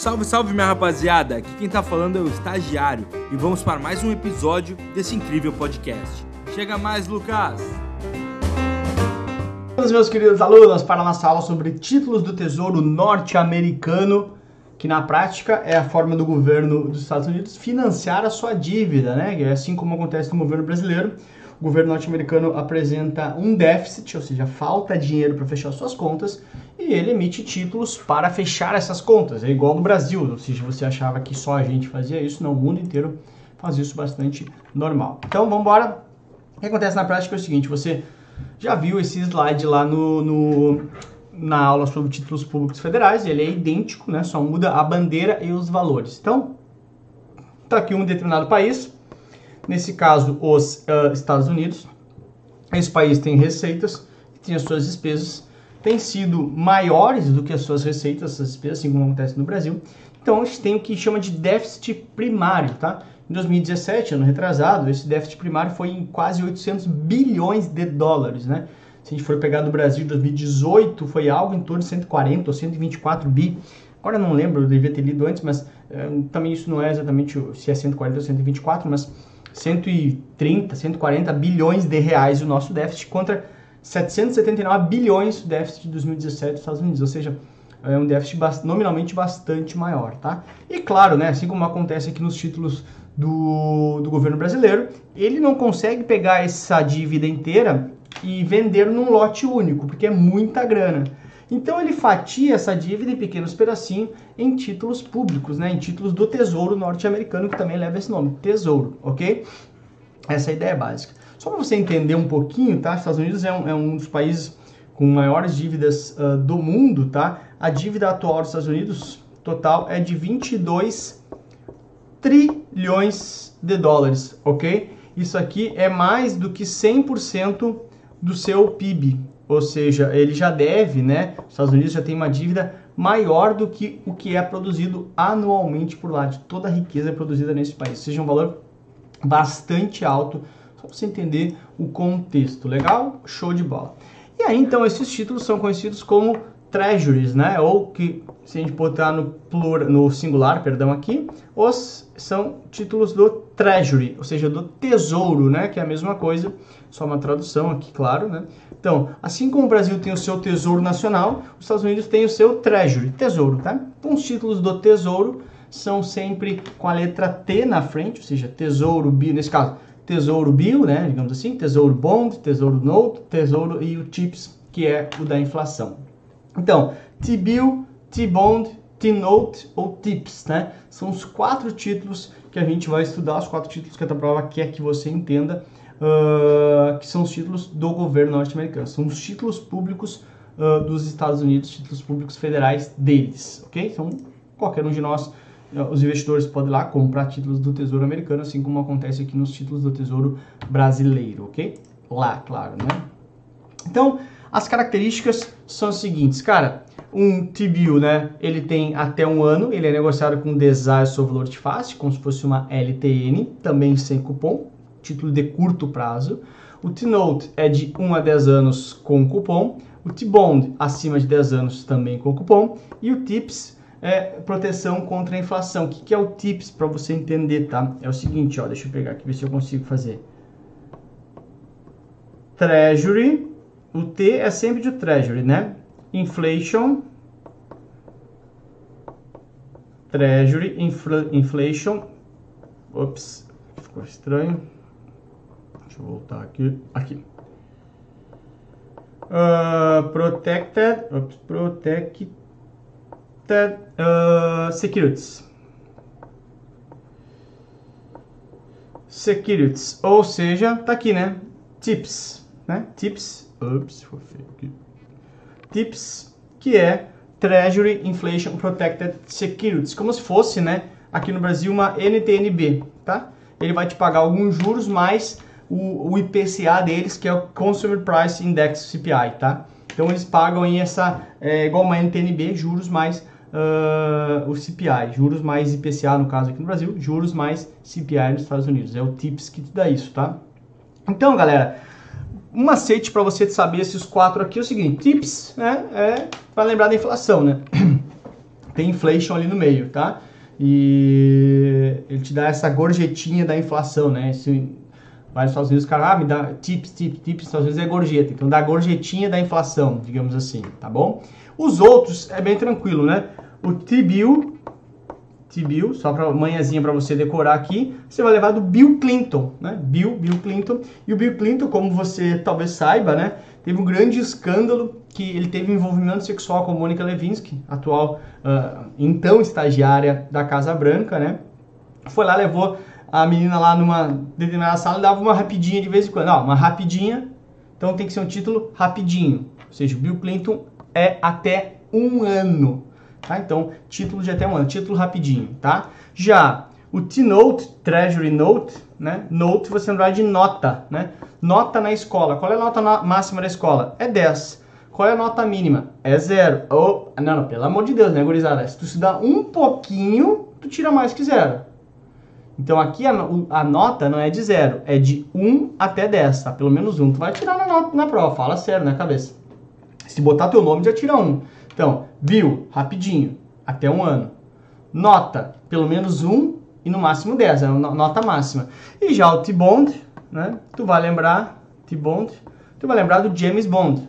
Salve, salve minha rapaziada! Aqui quem tá falando é o Estagiário e vamos para mais um episódio desse incrível podcast. Chega mais, Lucas! Meus queridos alunos, para a nossa aula sobre títulos do Tesouro norte-americano, que na prática é a forma do governo dos Estados Unidos financiar a sua dívida, né? É assim como acontece no governo brasileiro o governo norte-americano apresenta um déficit, ou seja, falta dinheiro para fechar suas contas, e ele emite títulos para fechar essas contas. É igual no Brasil, ou seja, você achava que só a gente fazia isso, não, o mundo inteiro faz isso bastante normal. Então, vamos embora. O que acontece na prática é o seguinte, você já viu esse slide lá no, no na aula sobre títulos públicos federais, ele é idêntico, né? Só muda a bandeira e os valores. Então, tá aqui um determinado país, Nesse caso, os uh, Estados Unidos. Esse país tem receitas, tem as suas despesas, têm sido maiores do que as suas receitas, essas despesas, assim como acontece no Brasil. Então, a gente tem o que chama de déficit primário, tá? Em 2017, ano retrasado, esse déficit primário foi em quase 800 bilhões de dólares, né? Se a gente for pegar do Brasil, 2018 foi algo em torno de 140 ou 124 bi. Agora não lembro, eu devia ter lido antes, mas uh, também isso não é exatamente se é 140 ou 124, mas 130, 140 bilhões de reais o nosso déficit contra 779 bilhões o déficit de 2017 dos Estados Unidos, ou seja, é um déficit nominalmente bastante maior, tá? E claro, né, assim como acontece aqui nos títulos do, do governo brasileiro, ele não consegue pegar essa dívida inteira e vender num lote único, porque é muita grana. Então ele fatia essa dívida em pequenos pedacinhos em títulos públicos, né? em títulos do Tesouro norte-americano, que também leva esse nome, Tesouro, ok? Essa é a ideia básica. Só para você entender um pouquinho, tá? Estados Unidos é um, é um dos países com maiores dívidas uh, do mundo, tá? A dívida atual dos Estados Unidos total é de 22 trilhões de dólares, ok? Isso aqui é mais do que 100% do seu PIB, ou seja, ele já deve, né? Os Estados Unidos já tem uma dívida maior do que o que é produzido anualmente por lá, de toda a riqueza produzida nesse país. Ou seja, um valor bastante alto, só para você entender o contexto. Legal? Show de bola. E aí, então, esses títulos são conhecidos como treasuries, né? Ou que, se a gente botar no, plural, no singular, perdão, aqui, os são títulos do treasury, ou seja, do tesouro, né? Que é a mesma coisa, só uma tradução aqui, claro, né? Então, assim como o Brasil tem o seu tesouro nacional, os Estados Unidos têm o seu treasury, tesouro, tá? Então, os títulos do tesouro são sempre com a letra T na frente, ou seja, tesouro, bill, nesse caso, tesouro bill, né? Digamos assim, tesouro bond, tesouro note, tesouro e o TIPS, que é o da inflação. Então, T-bill, T-bond, T-note ou TIPS, né? São os quatro títulos que a gente vai estudar, os quatro títulos que a prova quer que você entenda uh, que são os títulos do governo norte-americano. São os títulos públicos uh, dos Estados Unidos, títulos públicos federais deles, ok? Então, qualquer um de nós, uh, os investidores podem ir lá comprar títulos do Tesouro americano, assim como acontece aqui nos títulos do Tesouro brasileiro, ok? Lá, claro, né? Então, as características são as seguintes, cara. Um T-bill, né? Ele tem até um ano, ele é negociado com desastre ou valor de face, como se fosse uma LTN, também sem cupom, título de curto prazo. O T-Note é de 1 a 10 anos com cupom. O T-Bond acima de 10 anos também com cupom. E o TIPS é proteção contra a inflação. O que, que é o TIPS para você entender, tá? É o seguinte, ó, deixa eu pegar aqui, ver se eu consigo fazer. Treasury, o T é sempre de Treasury, né? Inflation, Treasury, infl inflation, ops, ficou estranho. Deixa eu voltar aqui. Aqui. Uh, protected, oops, protected uh, securities. Securities, ou seja, tá aqui, né? Tips, né? Tips, ups, feio aqui. Tips, que é Treasury Inflation Protected Securities, como se fosse, né? Aqui no Brasil uma NTNB, tá? Ele vai te pagar alguns juros mais o, o IPCA deles, que é o Consumer Price Index CPI, tá? Então eles pagam aí essa, é, igual uma NTNB, juros mais uh, o CPI, juros mais IPCA no caso aqui no Brasil, juros mais CPI nos Estados Unidos. É o TIPS que te dá isso, tá? Então, galera, um macete para você saber esses quatro aqui é o seguinte: TIPS né, é para lembrar da inflação, né? tem inflation ali no meio, tá? E ele te dá essa gorjetinha da inflação, né? Esse, vai nos Estados Unidos, cara, ah, me dá tips, tips, tips, nos Estados Unidos é gorjeta. Então dá gorjetinha da inflação, digamos assim, tá bom? Os outros é bem tranquilo, né? O T-bill, T-bill, só para manhãzinha para você decorar aqui, você vai levar do Bill Clinton, né? Bill, Bill Clinton. E o Bill Clinton, como você talvez saiba, né? Teve um grande escândalo que ele teve envolvimento sexual com Mônica Levinsky, atual, uh, então estagiária da Casa Branca, né? Foi lá, levou a menina lá numa determinada sala e dava uma rapidinha de vez em quando. Ó, uma rapidinha, então tem que ser um título rapidinho. Ou seja, o Bill Clinton é até um ano. Tá? Então, título de até um ano, título rapidinho, tá? Já o T-Note, Treasury Note, né? Note você vai de nota, né? Nota na escola. Qual é a nota máxima da escola? É 10. Qual é a nota mínima? É zero. Oh, não, não, pelo amor de Deus, né, gurizada? Se tu estudar um pouquinho, tu tira mais que zero. Então aqui a, a, nota não é de zero, é de 1 até 10, tá? Pelo menos um. Tu vai tirar na, na prova, fala sério na cabeça. Se botar teu nome, já tira um. Então, Bill, rapidinho, até um ano. Nota, pelo menos um e no máximo 10, é a nota máxima. E já o T-Bond, né? Tu vai lembrar, T-Bond, tu vai lembrar do James Bond.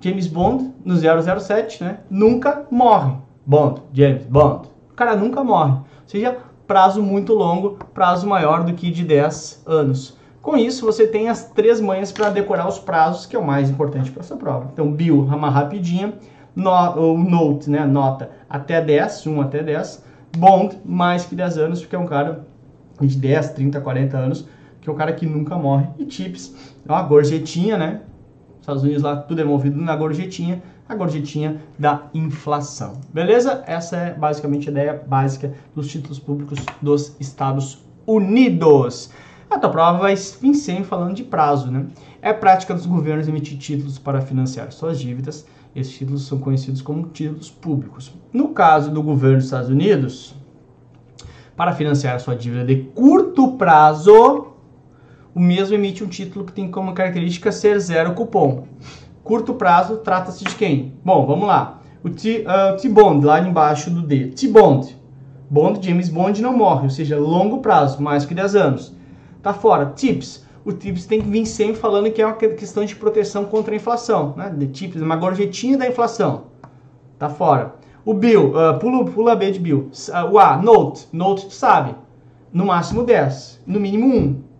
James Bond, no 007, né? Nunca morre. Bond, James Bond. O cara nunca morre. Ou seja, prazo muito longo, prazo maior do que de 10 anos. Com isso, você tem as três manhas para decorar os prazos, que é o mais importante para essa prova. Então, Bill, uma rapidinha, no, o Note, né, nota até 10, 1 até 10, Bond, mais que 10 anos, porque é um cara de 10, 30, 40 anos, que é um cara que nunca morre. E Chips, é uma gorjetinha, né? Estados Unidos lá tudo é movido na gorjetinha, a gorjetinha da inflação. Beleza? Essa é basicamente a ideia básica dos títulos públicos dos Estados Unidos. A tua prova vai vir sempre falando de prazo, né? É prática dos governos emitir títulos para financiar suas dívidas. Esses títulos são conhecidos como títulos públicos. No caso do governo dos Estados Unidos, para financiar a sua dívida de curto prazo, o mesmo emite um título que tem como característica ser zero cupom. Curto prazo trata-se de quem? Bom, vamos lá. O uh, T-Bond, lá embaixo do D. T-Bond. Bond, James Bond não morre, ou seja, longo prazo, mais que 10 anos. Tá fora. Tips. O Tips tem que vir sempre falando que é uma questão de proteção contra a inflação. Né? De Tips, uma gorjetinha da inflação. Tá fora. O Bill, uh, pula, pula B de Bill. Uh, o A, Note. Note, tu sabe. No máximo 10. No mínimo 1.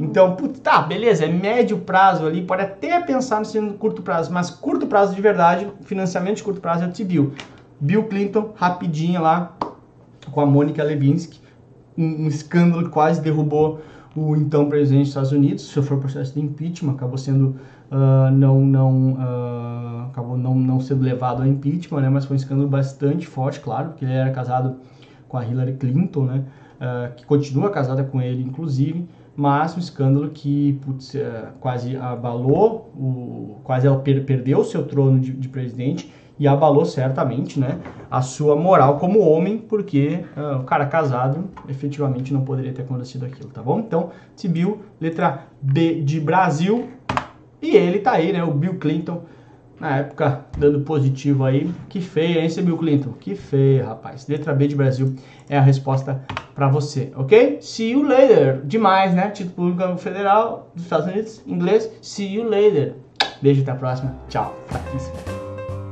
Então, putz, tá, beleza, é médio prazo ali, pode até pensar no curto prazo, mas curto prazo de verdade, financiamento de curto prazo é o T-Bill. Bill Clinton, rapidinho lá, com a Mônica Levinsky, um, um, escândalo que quase derrubou o então presidente dos Estados Unidos, sofreu processo de impeachment, acabou sendo uh, não não uh, acabou não, não sendo levado ao impeachment, né? Mas foi um escândalo bastante forte, claro, porque ele era casado com a Hillary Clinton, né? Uh, que continua casada com ele, inclusive mas um escândalo que putz, é, quase abalou, o, quase ela per, perdeu o seu trono de, de, presidente e abalou certamente né, a sua moral como homem, porque uh, o cara casado efetivamente não poderia ter acontecido aquilo, tá bom? Então, Bill, letra B de Brasil, e ele tá aí, né, o Bill Clinton, na época, dando positivo aí. Que feia, hein, Bill Clinton? Que feia, rapaz. Letra B de Brasil é a resposta para você, ok? See you later. Demais, né? Título Público Federal dos Estados Unidos, inglês. See you later. Beijo, até a próxima. Tchau.